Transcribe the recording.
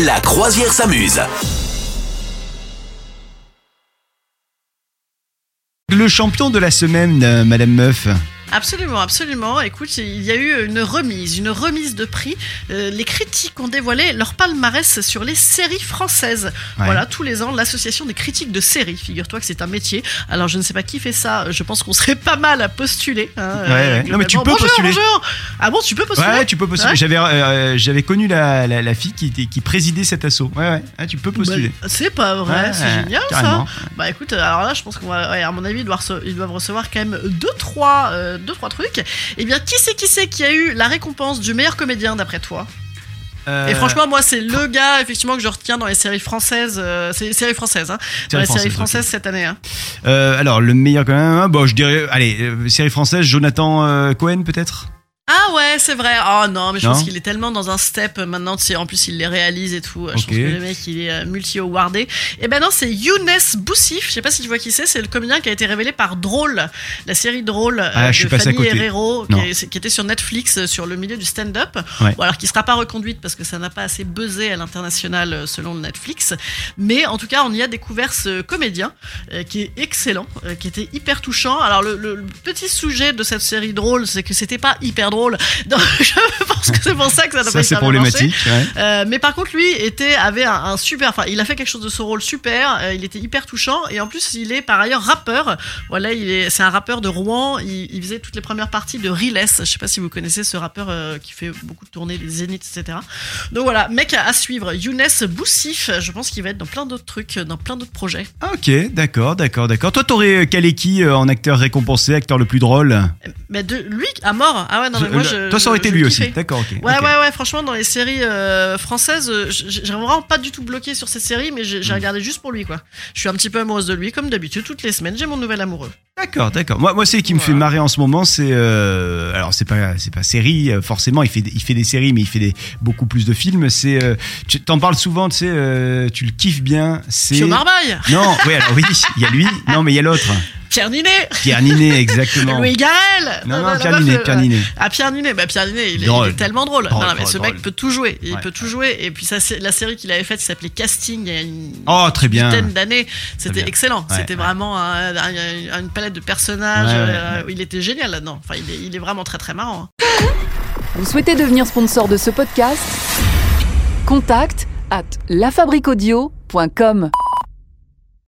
La croisière s'amuse. Le champion de la semaine, euh, Madame Meuf. Absolument, absolument. Écoute, il y a eu une remise, une remise de prix. Euh, les critiques ont dévoilé leur palmarès sur les séries françaises. Ouais. Voilà, tous les ans, l'association des critiques de séries. Figure-toi que c'est un métier. Alors, je ne sais pas qui fait ça. Je pense qu'on serait pas mal à postuler. hein, Ouais, ouais. Non, mais tu peux bonjour, postuler. Bonjour. Ah bon, tu peux postuler Ouais, tu peux postuler. J'avais, euh, j'avais connu la, la, la fille qui, était- qui présidait cet assaut. Ouais, ouais. Ah, tu peux postuler. Bah, c'est pas vrai, c'est génial ça. Bah écoute, alors là, je pense qu'on va, à mon avis, ils doivent, rece- ils doivent recevoir quand même deux trois, euh, deux trois trucs. Eh bien, qui c'est qui c'est qui a eu la récompense du meilleur comédien d'après toi? Euh, Et franchement, moi, c'est le gars effectivement que je retiens dans les séries françaises. euh, c'est les séries françaises, hein, dans les séries françaises cette année. Hein. euh, alors, le meilleur quand même. hein, Bon, je dirais, allez, série française, Jonathan Cohen peut-être? Ah ouais, c'est vrai. Oh non, mais je Non pense qu'il est tellement dans un step euh, maintenant. Tu sais, en plus, il les réalise et tout. Je Ok. pense que le mec, il est euh, multi-awardé. Et ben non, c'est Younes Boussif. Je sais pas si tu vois qui c'est. C'est le comédien qui a été révélé par Drôle, la série Drôle euh, Ah, je suis de passé à Fanny côté. Herrero, qui, Non. est- qui était sur Netflix euh, sur le milieu du stand-up. Ouais. Bon, alors qui sera pas reconduite parce que ça n'a pas assez buzzé à l'international euh, selon le Netflix. Mais en tout cas, on y a découvert ce comédien euh, qui est excellent, euh, qui était hyper touchant. Alors le, le- le petit sujet de cette série drôle, c'est que c'était pas hyper drôle. Donc je pense que c'est pour ça que ça n'a pas marché. problématique. ouais. Euh, mais par contre, lui était avait un, un super. Enfin, il a fait quelque chose de son rôle super. euh, il était hyper touchant et en plus, il est par ailleurs rappeur. Voilà, il est. C'est un rappeur de Rouen. Il, il faisait toutes les premières parties de Riles. Je sais pas si vous connaissez ce rappeur euh, qui fait beaucoup de tournées, des zéniths, etc. Donc voilà, mec à, à suivre. Younes Boussif. Je pense qu'il va être dans plein d'autres trucs, dans plein d'autres projets. Ah, ok, d'accord, d'accord, d'accord. Toi, t'aurais calé qui euh, en acteur récompensé, acteur le plus drôle? Mais de lui à mort. Ah ouais, non mais moi je. Toi, ça aurait été lui kiffais. aussi. D'accord, ok. Ouais, ouais, ouais, franchement, dans les séries euh, françaises, euh, j'ai vraiment pas du tout bloqué sur cette série, mais j'ai Mm. regardé juste pour lui, quoi. Je suis un petit peu amoureuse de lui, comme d'habitude, toutes les semaines, j'ai mon nouvel amoureux. D'accord, d'accord. Moi, moi, c'est qui me fait marrer en ce moment, c'est euh, alors c'est pas c'est pas série forcément. Il fait il fait des séries, mais il fait des beaucoup plus de films. C'est euh, tu t'en parles souvent, tu sais, euh, tu le kiffes bien. C'est Pio Marmaille, non, oui, alors oui, il y a lui. Non, mais il y a l'autre, Pierre Ninet, Pierre Ninet, exactement. Louis Garrel. Non, non, la Pierre Ninet, Pierre Ninet. Ah, Pierre Ninet, bah Pierre Ninet, il, est, Drôle. il est tellement drôle. Drôle, non, non, mais drôle, ce drôle. mec peut tout jouer, il Ouais, peut tout jouer. Et puis ça, c'est la série qu'il avait faite, qui s'appelait Casting, il y a une Oh, très bien. dizaine d'années. C'était excellent. Ouais, C'était ouais. vraiment un- un- une palette de personnages. Ouais, ouais, euh, Il était génial là-dedans. Enfin, il est, il est vraiment très très marrant. hein. Vous souhaitez devenir sponsor de ce podcast? Contact à lafabriquaudio.com.